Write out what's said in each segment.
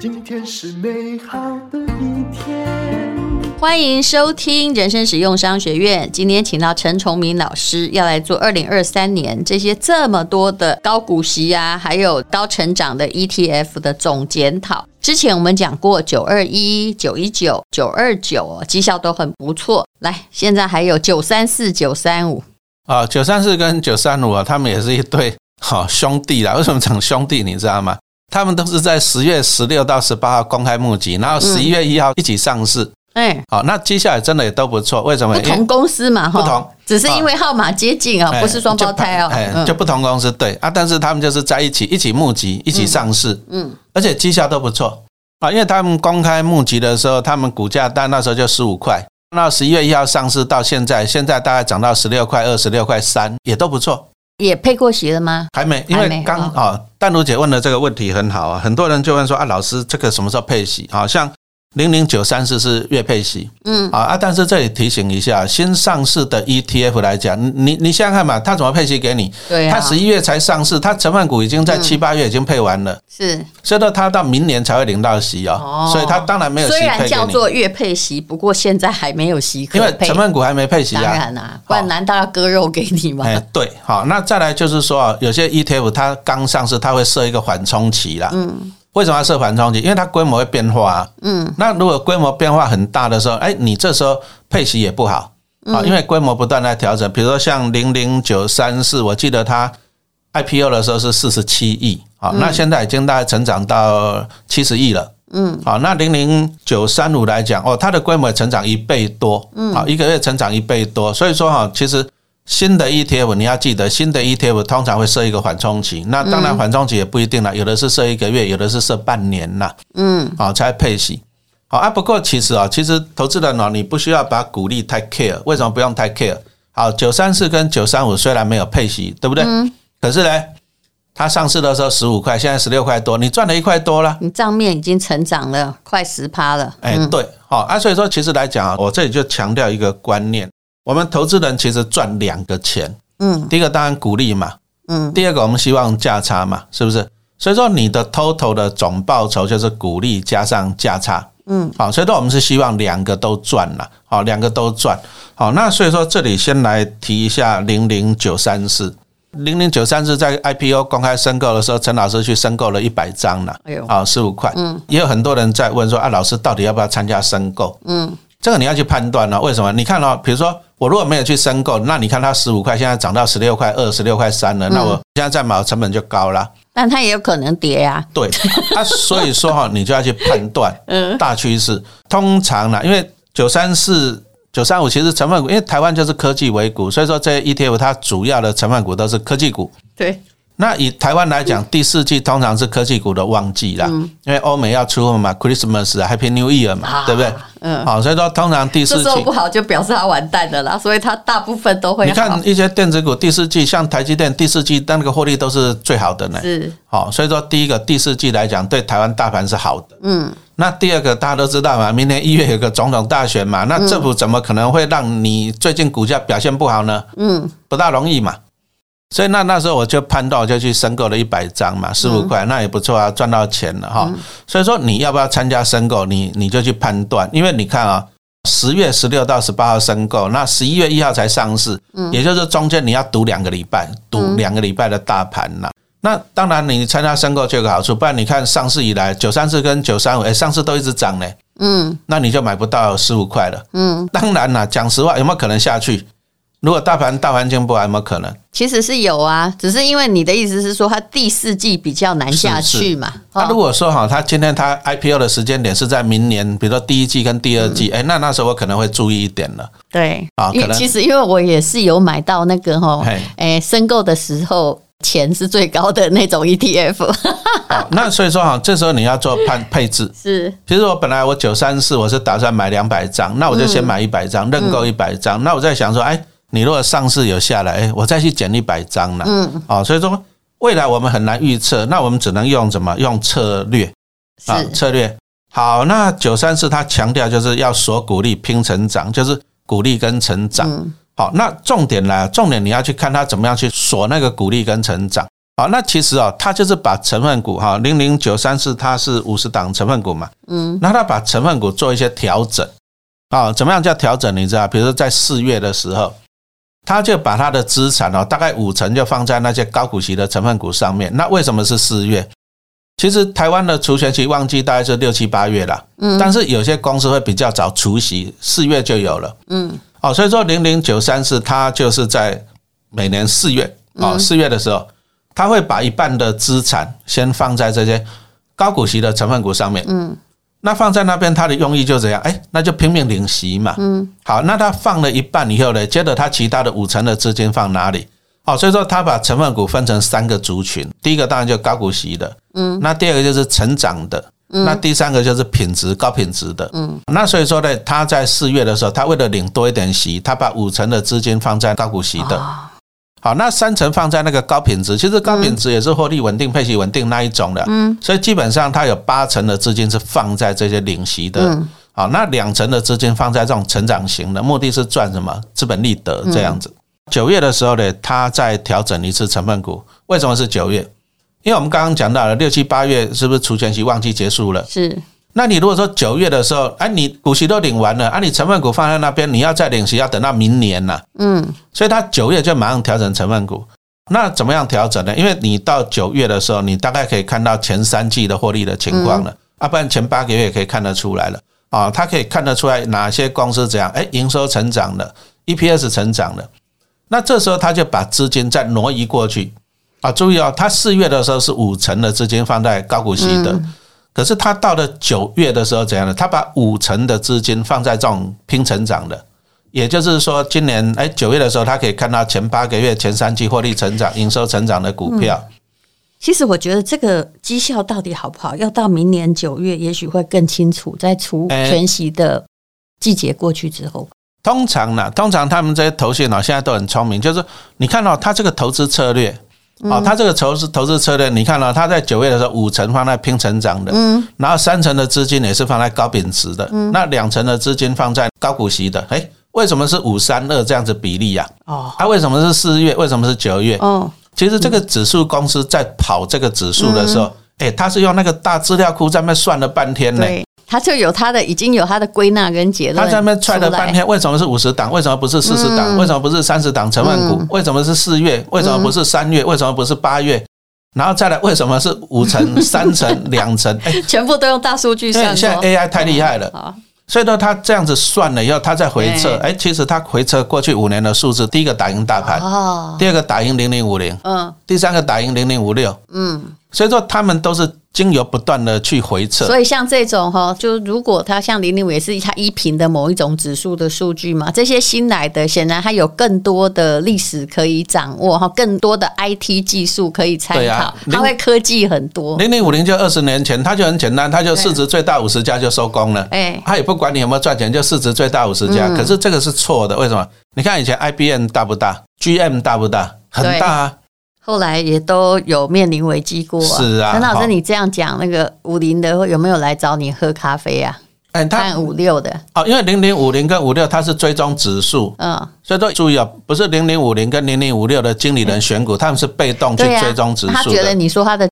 今天是美好的一天。欢迎收听人生实用商学院。今天请到陈崇明老师，要来做二零二三年这些这么多的高股息啊，还有高成长的 ETF 的总检讨。之前我们讲过九二一、九一九、九二九，绩效都很不错。来，现在还有九三四、九三五啊，九三四跟九三五啊，他们也是一对好兄弟啦。为什么讲兄弟？你知道吗？他们都是在十月十六到十八号公开募集，然后十一月一号一起上市。哎，好，那接下来真的也都不错。为什么？不同公司嘛，不同，只是因为号码接近啊，不是双胞胎哦。哎，就不同公司对啊，但是他们就是在一起，一起募集，一起上市。嗯，而且绩效都不错啊，因为他们公开募集的时候，他们股价但那时候就十五块，那十一月一号上市到现在，现在大概涨到十六块二、十六块三，也都不错。也配过息了吗？还没，因为刚啊，淡如姐问的这个问题很好啊，很多人就问说啊，老师这个什么时候配息？好像。零零九三四是月配息，嗯。啊啊，但是这里提醒一下，新上市的 ETF 来讲，你你想想看嘛，它怎么配息给你？对，它十一月才上市，它成分股已经在七八月已经配完了，是，所以说它到明年才会领到息哦，所以它当然没有息。虽然叫做月配息，不过现在还没有息可配，因为成分股还没配息啊，当然啊，不然难道要割肉给你吗？哎，对，好，那再来就是说啊，有些 ETF 它刚上市，它会设一个缓冲期啦，嗯。为什么要设缓冲期？因为它规模会变化啊。嗯，那如果规模变化很大的时候，哎，你这时候配息也不好啊，因为规模不断在调整。比如说像零零九三四，我记得它 IPO 的时候是四十七亿，啊，那现在已经大概成长到七十亿了。嗯，好，那零零九三五来讲，哦，它的规模成长一倍多，嗯，好，一个月成长一倍多，所以说哈，其实。新的 ETF 你要记得，新的 ETF 通常会设一个缓冲期。那当然缓冲期也不一定了，有的是设一个月，有的是设半年呐。嗯，好，才配息。好啊，不过其实啊，其实投资人哦，你不需要把股利太 care。为什么不用太 care？好，九三四跟九三五虽然没有配息，对不对？嗯。可是呢，它上市的时候十五块，现在十六块多，你赚了一块多了。你账面已经成长了快十趴了。哎，对，好啊，所以说其实来讲啊，我这里就强调一个观念。我们投资人其实赚两个钱，嗯，第一个当然股利嘛，嗯，第二个我们希望价差嘛，是不是？所以说你的 total 的总报酬就是股利加上价差，嗯，好，所以说我们是希望两个都赚了，好，两个都赚，好，那所以说这里先来提一下零零九三四，零零九三四在 IPO 公开申购的时候，陈老师去申购了一百张了，哎呦，好，十五块，嗯，也有很多人在问说，啊，老师到底要不要参加申购？嗯，这个你要去判断了，为什么？你看哦，比如说。我如果没有去申购，那你看它十五块，现在涨到十六块二、十六块三了，那我现在再买成本就高了。但它也有可能跌呀。对，啊，所以说哈，你就要去判断 大趋势。通常呢，因为九三四、九三五其实成分股，因为台湾就是科技为股，所以说这些 ETF 它主要的成分股都是科技股。对。那以台湾来讲，第四季通常是科技股的旺季啦，因为欧美要出货嘛，Christmas 啊，Happy New Year 嘛，对不对？嗯，好，所以说通常第四季做不好就表示它完蛋了啦，所以它大部分都会。你看一些电子股第四季，像台积电第四季那个获利都是最好的呢。是，好，所以说第一个第四季来讲，对台湾大盘是好的。嗯，那第二个大家都知道嘛，明年一月有个总统大选嘛，那政府怎么可能会让你最近股价表现不好呢？嗯，不大容易嘛。所以那那时候我就判断，我就去申购了一百张嘛，十五块，那也不错啊，赚到钱了哈。所以说你要不要参加申购，你你就去判断，因为你看啊，十月十六到十八号申购，那十一月一号才上市，也就是中间你要赌两个礼拜，赌两个礼拜的大盘呐。那当然你参加申购就有个好处，不然你看上市以来九三四跟九三五，哎，上市都一直涨呢，嗯，那你就买不到十五块了，嗯，当然啦，讲实话，有没有可能下去？如果大盘大环境不好，有没有可能？其实是有啊，只是因为你的意思是说，它第四季比较难下去嘛。那如果说哈，它今天它 IPO 的时间点是在明年，比如说第一季跟第二季，哎、嗯，那那时候我可能会注意一点了。对啊，可能其实因为我也是有买到那个哈，哎，申购的时候钱是最高的那种 ETF。好，那所以说哈，这时候你要做判配置是，其实我本来我九三四我是打算买两百张，那我就先买一百张，认购一百张。那我在想说，哎。你如果上市有下来，我再去减一百张了。嗯，哦，所以说未来我们很难预测，那我们只能用什么？用策略啊，策略。好，那九三四它强调就是要锁股利拼成长，就是股利跟成长。好，那重点来，重点你要去看它怎么样去锁那个股利跟成长。好，那其实哦，它就是把成分股哈，零零九三四它是五十档成分股嘛，嗯，那它把成分股做一些调整，啊，怎么样叫调整？你知道，比如说在四月的时候，他就把他的资产哦，大概五成就放在那些高股息的成分股上面。那为什么是四月？其实台湾的除权期旺季大概是六七八月啦，嗯，但是有些公司会比较早除息，四月就有了，嗯，哦，所以说零零九三四它就是在每年四月，哦，四月的时候。他会把一半的资产先放在这些高股息的成分股上面，嗯，那放在那边，他的用意就这样，哎，那就拼命领息嘛，嗯，好，那他放了一半以后呢，接着他其他的五成的资金放哪里？哦，所以说他把成分股分成三个族群，第一个当然就高股息的，嗯，那第二个就是成长的，嗯，那第三个就是品质高品质的，嗯，那所以说呢，他在四月的时候，他为了领多一点息，他把五成的资金放在高股息的。好，那三成放在那个高品质，其实高品质也是获利稳定、配息稳定那一种的。嗯，所以基本上它有八成的资金是放在这些领息的。嗯，好，那两成的资金放在这种成长型的，目的是赚什么？资本利得这样子。九月的时候呢，它再调整一次成分股。为什么是九月？因为我们刚刚讲到了六七八月是不是除权息旺季结束了？是。那你如果说九月的时候，哎，你股息都领完了，啊，你成分股放在那边，你要再领息要等到明年呐。嗯，所以他九月就马上调整成分股。那怎么样调整呢？因为你到九月的时候，你大概可以看到前三季的获利的情况了，啊，不然前八个月也可以看得出来了。啊，他可以看得出来哪些公司怎样，哎，营收成长了，EPS 成长了。那这时候他就把资金再挪移过去。啊，注意哦，他四月的时候是五成的资金放在高股息的。可是他到了九月的时候怎样呢？他把五成的资金放在这种拼成长的，也就是说，今年哎九月的时候，他可以看到前八个月、前三季获利成长、营收成长的股票。其实我觉得这个绩效到底好不好，要到明年九月，也许会更清楚。在除权息的季节过去之后，通常呢，通常他们这些投信呢，现在都很聪明，就是你看到他这个投资策略。哦，他这个投资投资策略，你看到他在九月的时候，五成放在拼成长的，嗯，然后三成的资金也是放在高品质的，嗯，那两成的资金放在高股息的，诶，为什么是五三二这样子比例呀？哦，他为什么是四月？为什么是九月？哦，其实这个指数公司在跑这个指数的时候，诶，他是用那个大资料库在那算了半天呢。他就有他的，已经有他的归纳跟结论。他在那边踹了半天，为什么是五十档？为什么不是四十档？为什么不是三十档成分股？为什么是四月？为什么不是三月？为什么不是八月？然后再来，为什么是五成、三成、两成？哎，全部都用大数据算。现在 AI 太厉害了，所以说他这样子算了以后，他再回测。哎，其实他回测过去五年的数字，第一个打赢大盘，第二个打赢零零五零，嗯，第三个打赢零零五六，嗯，所以说他们都是。经由不断的去回测，所以像这种哈，就如果它像零零五也是它依凭的某一种指数的数据嘛，这些新来的显然它有更多的历史可以掌握哈，更多的 IT 技术可以参考，它会科技很多。零零五零就二十年前，它就很简单，它就市值最大五十家就收工了，哎，它也不管你有没有赚钱，就市值最大五十家。可是这个是错的，为什么？你看以前 IBM 大不大？GM 大不大？很大啊。后来也都有面临危机过啊。是啊，陈老师，你这样讲，那个五零的有没有来找你喝咖啡啊？哎，他五六的哦，因为零零五零跟五六它是追踪指数，嗯，所以说注意啊，不是零零五零跟零零五六的经理人选股，他们是被动去追踪指数。他觉得你说他的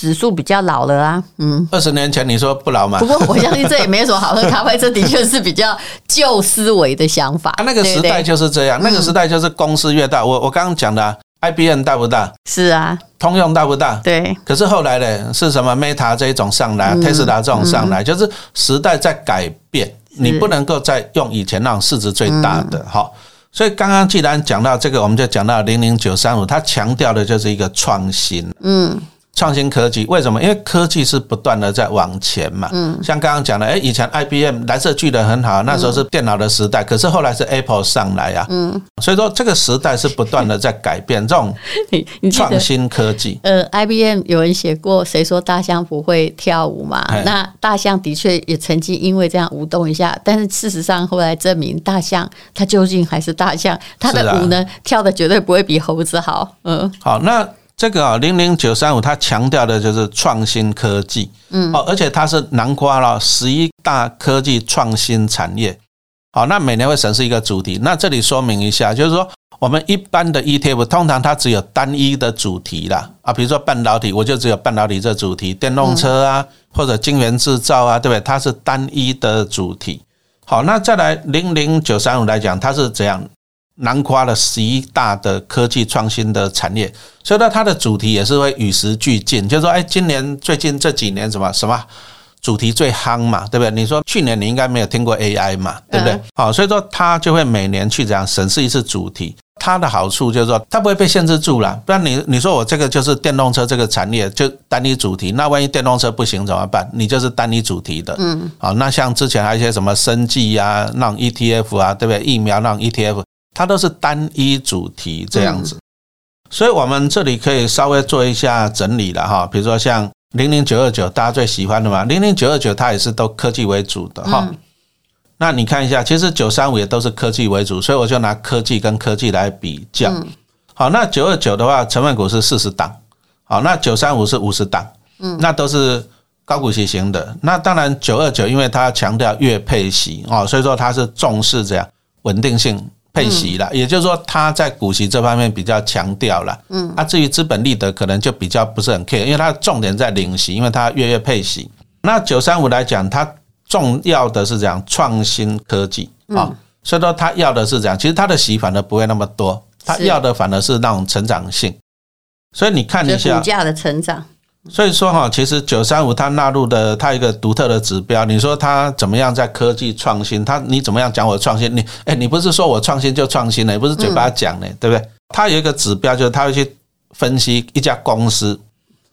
指数比较老了啊，嗯，二十年前你说不老吗？不过我相信这也没什么好喝咖啡，这的确是比较旧思维的想法。啊，那个时代就是这样，那个时代就是公司越大，我我刚刚讲的。IBM 大不大？是啊，通用大不大？对。可是后来呢，是什么 Meta 这一种上来，Tesla 这种上来，就是时代在改变，你不能够再用以前那种市值最大的。好，所以刚刚既然讲到这个，我们就讲到零零九三五，它强调的就是一个创新。嗯。创新科技为什么？因为科技是不断的在往前嘛。嗯，像刚刚讲的，哎，以前 IBM 蓝色巨人很好，那时候是电脑的时代，可是后来是 Apple 上来啊。嗯，所以说这个时代是不断的在改变这种 创新科技。呃，IBM 有人写过，谁说大象不会跳舞嘛？那大象的确也曾经因为这样舞动一下，但是事实上后来证明，大象它究竟还是大象，它的舞呢跳的绝对不会比猴子好。嗯，好，那。这个啊，零零九三五，它强调的就是创新科技，嗯，哦，而且它是囊括了十一大科技创新产业。好，那每年会审视一个主题。那这里说明一下，就是说我们一般的 ETF 通常它只有单一的主题啦，啊，比如说半导体，我就只有半导体这主题，电动车啊，或者晶圆制造啊，对不对？它是单一的主题。好，那再来零零九三五来讲，它是怎样囊括了十一大的科技创新的产业，所以呢，它的主题也是会与时俱进，就是说，哎，今年最近这几年什么什么主题最夯嘛，对不对？你说去年你应该没有听过 AI 嘛，对不对？好，所以说它就会每年去这样审视一次主题。它的好处就是说，它不会被限制住了。不然你你说我这个就是电动车这个产业就单一主题，那万一电动车不行怎么办？你就是单一主题的。嗯，好，那像之前还有一些什么生计呀，那种 ETF 啊，对不对？疫苗那种 ETF，它都是单一主题这样子。所以我们这里可以稍微做一下整理了哈，比如说像零零九二九，大家最喜欢的嘛，零零九二九它也是都科技为主的哈。那你看一下，其实九三五也都是科技为主，所以我就拿科技跟科技来比较。好，那九二九的话，成分股是四十档，好，那九三五是五十档，嗯，那都是高股息型的。那当然九二九，因为它强调月配息哦，所以说它是重视这样稳定性配息了，也就是说他在股息这方面比较强调了。嗯，那至于资本利得可能就比较不是很 care，因为它重点在领息，因为它月月配息。那九三五来讲，它重要的是这样创新科技啊，所以说他要的是这样，其实他的息反而不会那么多，他要的反而是那种成长性。所以你看一下股价的成长。所以说哈，其实九三五它纳入的它一个独特的指标，你说它怎么样在科技创新？它你怎么样讲我创新？你哎，你不是说我创新就创新呢？也不是嘴巴讲呢，对不对？它有一个指标，就是它会去分析一家公司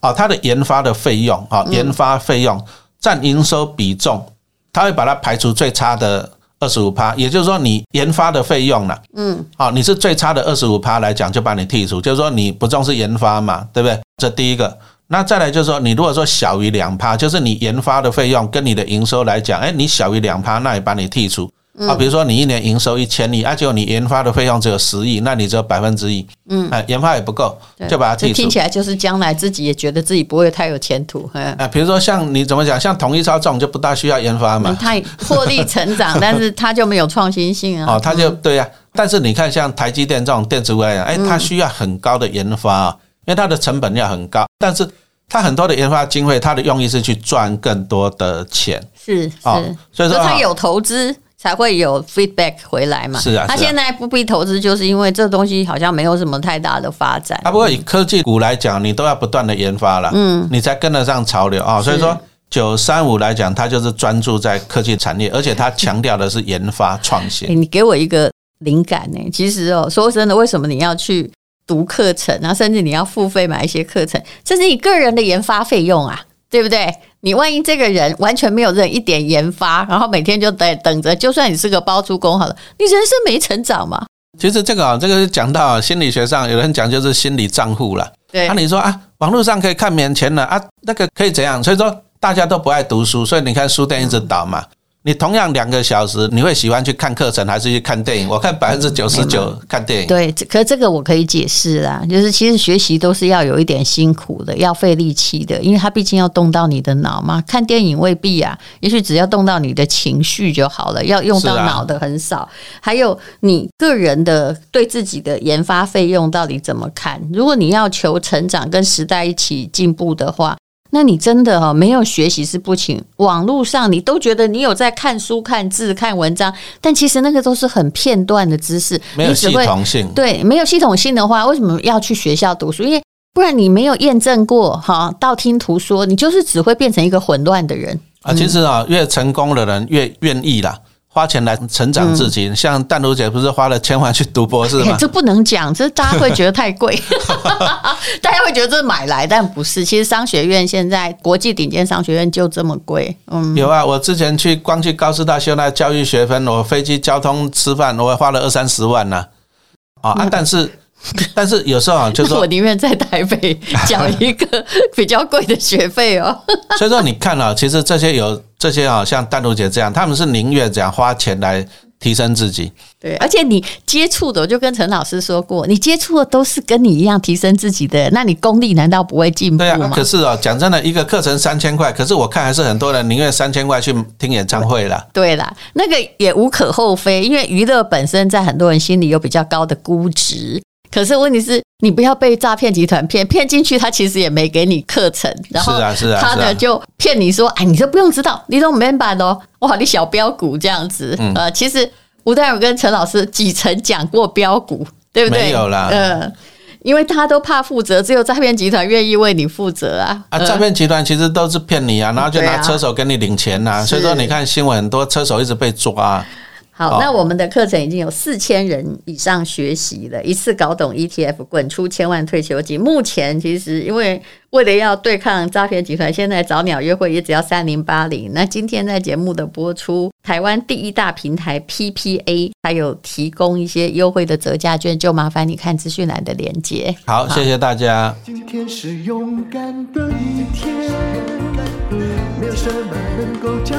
啊，它的研发的费用啊，研发费用占营收比重。它会把它排除最差的二十五趴，也就是说你研发的费用了，嗯，好，你是最差的二十五趴来讲，就把你剔除，就是说你不重视研发嘛，对不对？这第一个，那再来就是说，你如果说小于两趴，就是你研发的费用跟你的营收来讲，哎，你小于两趴，那也把你剔除。啊，比如说你一年营收一千亿，而且你研发的费用只有十亿，那你只有百分之一，嗯，哎研发也不够，就把它剔除。听起来就是将来自己也觉得自己不会太有前途。啊，比如说像你怎么讲，像统一超这种就不大需要研发嘛，太获利成长，但是它就没有创新性啊。哦，它就对呀。但是你看像台积电这种电子股来讲，哎，它需要很高的研发啊，因为它的成本要很高，但是它很多的研发经费，它的用意是去赚更多的钱。是是，所以说他有投资。才会有 feedback 回来嘛？是啊，他现在不必投资，就是因为这东西好像没有什么太大的发展。啊，不过以科技股来讲，你都要不断的研发了，嗯，你才跟得上潮流啊。所以说，九三五来讲，它就是专注在科技产业，而且它强调的是研发创新。你给我一个灵感呢？其实哦，说真的，为什么你要去读课程啊？甚至你要付费买一些课程，这是你个人的研发费用啊，对不对？你万一这个人完全没有任一点研发，然后每天就等等着，就算你是个包租公好了，你人生没成长嘛？其实这个啊，这个是讲到心理学上，有人讲就是心理账户了。对，那你说啊，网络上可以看免钱了啊，那个可以怎样？所以说大家都不爱读书，所以你看书店一直倒嘛。你同样两个小时，你会喜欢去看课程还是去看电影？我看百分之九十九看电影。对，可是这个我可以解释啦，就是其实学习都是要有一点辛苦的，要费力气的，因为它毕竟要动到你的脑嘛。看电影未必啊，也许只要动到你的情绪就好了，要用到脑的很少。还有你个人的对自己的研发费用到底怎么看？如果你要求成长跟时代一起进步的话。那你真的哈没有学习是不行，网络上你都觉得你有在看书、看字、看文章，但其实那个都是很片段的知识，没有系统性。对，没有系统性的话，为什么要去学校读书？因为不然你没有验证过哈，道听途说，你就是只会变成一个混乱的人啊。其实啊，越成功的人越愿意啦。花钱来成长自己，像淡如姐不是花了千万去读博士吗？这不能讲，这大家会觉得太贵，大家会觉得这是买来，但不是。其实商学院现在国际顶尖商学院就这么贵。嗯，有啊，我之前去光去高师大修那教育学分，我飞机交通吃饭，我花了二三十万呢。啊啊，但是。但是有时候啊，就是说，我宁愿在台北缴一个 比较贵的学费哦。所以说，你看啊，其实这些有这些啊，像丹如姐这样，他们是宁愿这样花钱来提升自己。对，而且你接触的，我就跟陈老师说过，你接触的都是跟你一样提升自己的，那你功力难道不会进步吗？对啊，可是哦，讲真的，一个课程三千块，可是我看还是很多人宁愿三千块去听演唱会了。对啦，那个也无可厚非，因为娱乐本身在很多人心里有比较高的估值。可是问题是，你不要被诈骗集团骗骗进去，他其实也没给你课程，然后他呢就骗你说，哎，你都不用知道，你都没办法哦，哇，你小标股这样子，呃，其实吴代勇跟陈老师几曾讲过标股，对不对？没有啦，嗯，因为他都怕负责，只有诈骗集团愿意为你负责啊。啊，诈骗集团其实都是骗你啊，然后就拿车手给你领钱呐，所以说你看新闻很多车手一直被抓。好，那我们的课程已经有四千人以上学习了，一次搞懂 ETF，滚出千万退休金。目前其实因为为了要对抗诈骗集团，现在早鸟约会也只要三零八零。那今天在节目的播出，台湾第一大平台 PPA 还有提供一些优惠的折价券，就麻烦你看资讯栏的链接。好，好，谢谢大家。今天是勇敢的一天，没有什么能够将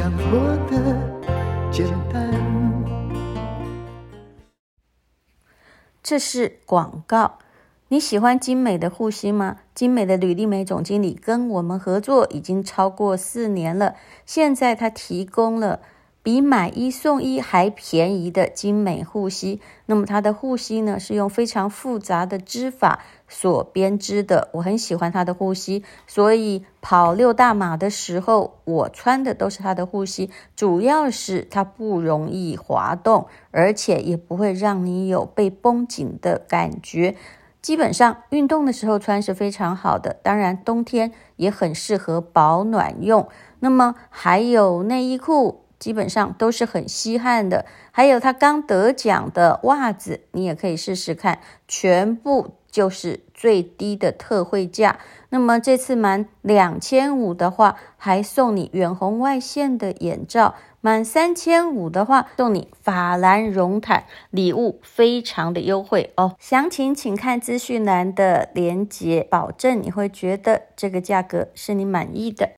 尽量活得简单。这是广告。你喜欢精美的护膝吗？精美的吕丽梅总经理跟我们合作已经超过四年了，现在他提供了。比买一送一还便宜的精美护膝，那么它的护膝呢，是用非常复杂的织法所编织的。我很喜欢它的护膝，所以跑六大码的时候，我穿的都是它的护膝。主要是它不容易滑动，而且也不会让你有被绷紧的感觉。基本上运动的时候穿是非常好的，当然冬天也很适合保暖用。那么还有内衣裤。基本上都是很稀罕的，还有他刚得奖的袜子，你也可以试试看，全部就是最低的特惠价。那么这次满两千五的话，还送你远红外线的眼罩；满三千五的话，送你法兰绒毯，礼物非常的优惠哦。详情请看资讯栏的链接，保证你会觉得这个价格是你满意的。